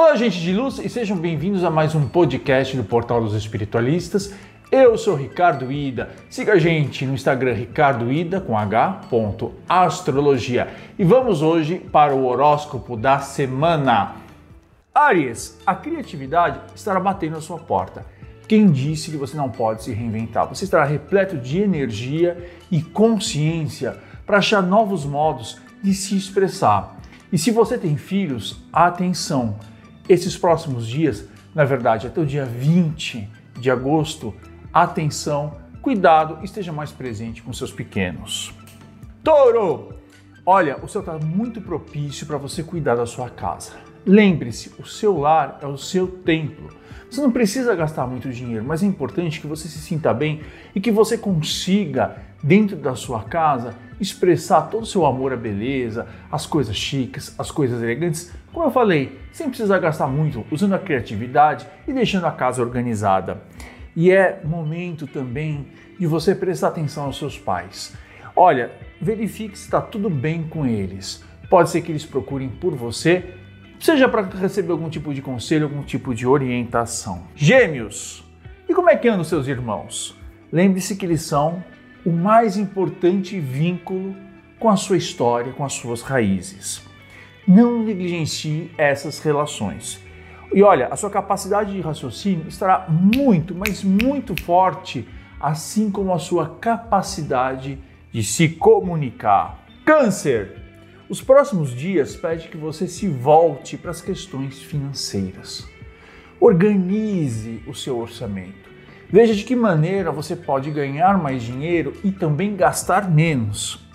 Olá, gente de luz, e sejam bem-vindos a mais um podcast do Portal dos Espiritualistas. Eu sou Ricardo Ida. Siga a gente no Instagram Ricardo Ida com H. Astrologia. E vamos hoje para o horóscopo da semana. Aries, a criatividade estará batendo na sua porta. Quem disse que você não pode se reinventar? Você estará repleto de energia e consciência para achar novos modos de se expressar. E se você tem filhos, atenção! Esses próximos dias, na verdade, até o dia 20 de agosto, atenção, cuidado, esteja mais presente com seus pequenos. Touro! Olha, o céu está muito propício para você cuidar da sua casa. Lembre-se, o seu lar é o seu templo. Você não precisa gastar muito dinheiro, mas é importante que você se sinta bem e que você consiga, dentro da sua casa, expressar todo o seu amor à beleza, as coisas chiques, as coisas elegantes, como eu falei, sem precisar gastar muito, usando a criatividade e deixando a casa organizada. E é momento também de você prestar atenção aos seus pais. Olha, verifique se está tudo bem com eles. Pode ser que eles procurem por você, seja para receber algum tipo de conselho, algum tipo de orientação. Gêmeos! E como é que andam seus irmãos? Lembre-se que eles são o mais importante vínculo com a sua história, com as suas raízes. Não negligencie essas relações. E olha, a sua capacidade de raciocínio estará muito, mas muito forte, assim como a sua capacidade de se comunicar. Câncer! Os próximos dias pede que você se volte para as questões financeiras. Organize o seu orçamento. Veja de que maneira você pode ganhar mais dinheiro e também gastar menos.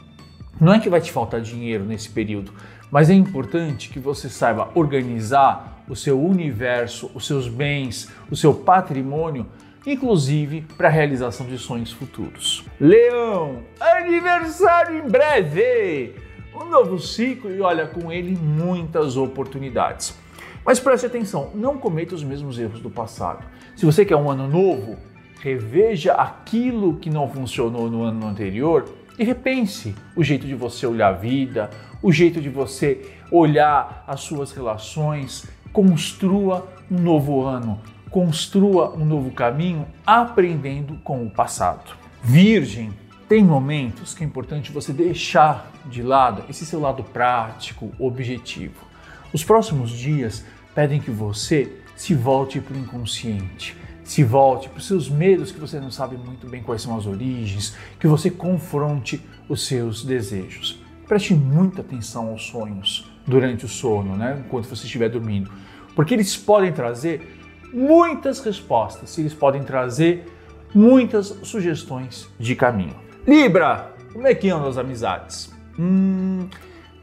Não é que vai te faltar dinheiro nesse período, mas é importante que você saiba organizar o seu universo, os seus bens, o seu patrimônio, inclusive para a realização de sonhos futuros. Leão, aniversário em breve! Um novo ciclo e olha com ele muitas oportunidades. Mas preste atenção, não cometa os mesmos erros do passado. Se você quer um ano novo, reveja aquilo que não funcionou no ano anterior e repense o jeito de você olhar a vida, o jeito de você olhar as suas relações. Construa um novo ano, construa um novo caminho aprendendo com o passado. Virgem, tem momentos que é importante você deixar de lado esse seu lado prático, objetivo. Os próximos dias pedem que você se volte para o inconsciente, se volte para os seus medos que você não sabe muito bem quais são as origens, que você confronte os seus desejos. Preste muita atenção aos sonhos durante o sono, né? enquanto você estiver dormindo, porque eles podem trazer muitas respostas, eles podem trazer muitas sugestões de caminho. Libra, como é que andam as amizades? Hum,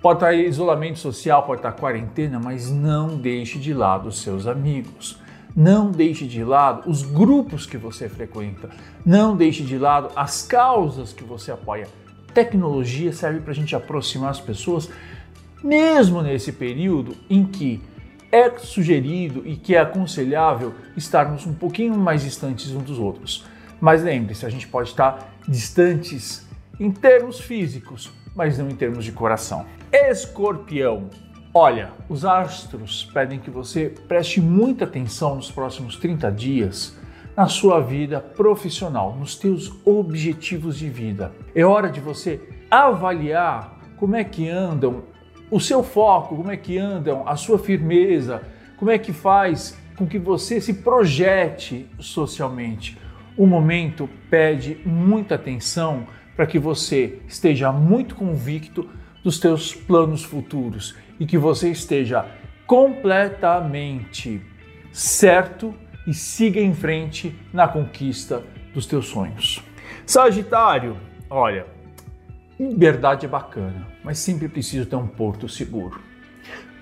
Pode estar isolamento social, pode estar quarentena, mas não deixe de lado os seus amigos. Não deixe de lado os grupos que você frequenta. Não deixe de lado as causas que você apoia. Tecnologia serve para a gente aproximar as pessoas, mesmo nesse período em que é sugerido e que é aconselhável estarmos um pouquinho mais distantes uns dos outros. Mas lembre-se, a gente pode estar distantes em termos físicos, mas não em termos de coração. Escorpião. Olha, os astros pedem que você preste muita atenção nos próximos 30 dias na sua vida profissional, nos teus objetivos de vida. É hora de você avaliar como é que andam o seu foco, como é que andam a sua firmeza, como é que faz com que você se projete socialmente. O momento pede muita atenção para que você esteja muito convicto dos teus planos futuros e que você esteja completamente certo e siga em frente na conquista dos teus sonhos. Sagitário, olha, liberdade é bacana, mas sempre preciso ter um porto seguro,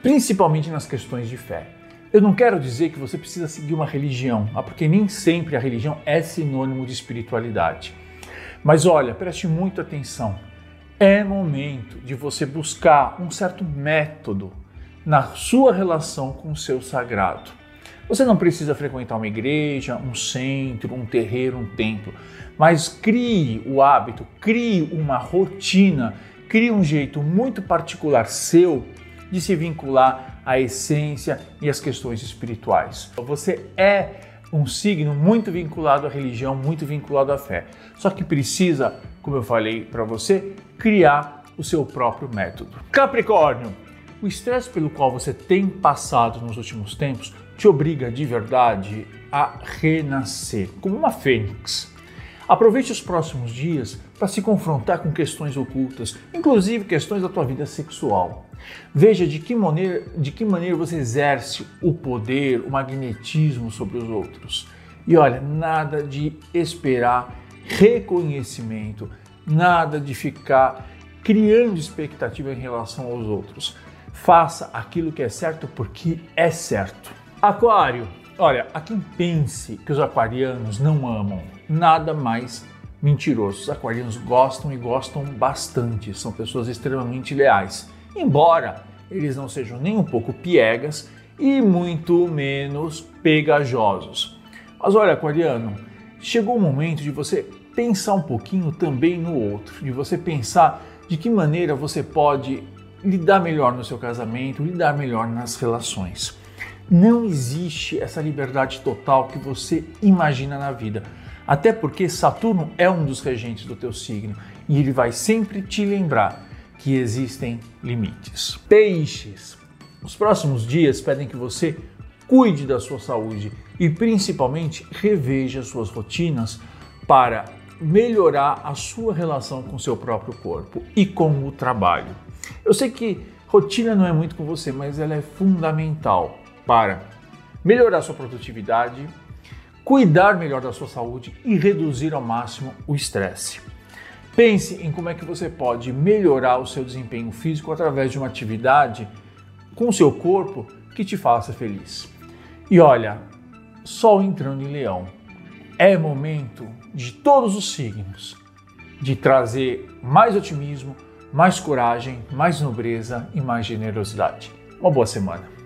principalmente nas questões de fé. Eu não quero dizer que você precisa seguir uma religião, ah, porque nem sempre a religião é sinônimo de espiritualidade. Mas olha, preste muita atenção. É momento de você buscar um certo método na sua relação com o seu sagrado. Você não precisa frequentar uma igreja, um centro, um terreiro, um templo, mas crie o hábito, crie uma rotina, crie um jeito muito particular seu de se vincular a essência e as questões espirituais. Você é um signo muito vinculado à religião, muito vinculado à fé. Só que precisa, como eu falei para você, criar o seu próprio método. Capricórnio, o estresse pelo qual você tem passado nos últimos tempos te obriga de verdade a renascer, como uma fênix. Aproveite os próximos dias para se confrontar com questões ocultas, inclusive questões da tua vida sexual. Veja de que maneira, de que maneira você exerce o poder, o magnetismo sobre os outros. E olha, nada de esperar reconhecimento, nada de ficar criando expectativa em relação aos outros. Faça aquilo que é certo porque é certo. Aquário, Olha, há quem pense que os aquarianos não amam, nada mais mentiroso. Os aquarianos gostam e gostam bastante, são pessoas extremamente leais, embora eles não sejam nem um pouco piegas e muito menos pegajosos. Mas olha, aquariano, chegou o momento de você pensar um pouquinho também no outro, de você pensar de que maneira você pode lidar melhor no seu casamento, lidar melhor nas relações. Não existe essa liberdade total que você imagina na vida. Até porque Saturno é um dos regentes do teu signo e ele vai sempre te lembrar que existem limites. Peixes. Os próximos dias pedem que você cuide da sua saúde e principalmente reveja suas rotinas para melhorar a sua relação com seu próprio corpo e com o trabalho. Eu sei que rotina não é muito com você, mas ela é fundamental para melhorar sua produtividade, cuidar melhor da sua saúde e reduzir ao máximo o estresse. Pense em como é que você pode melhorar o seu desempenho físico através de uma atividade com o seu corpo que te faça feliz. E olha, Sol entrando em Leão, é momento de todos os signos de trazer mais otimismo, mais coragem, mais nobreza e mais generosidade. Uma boa semana.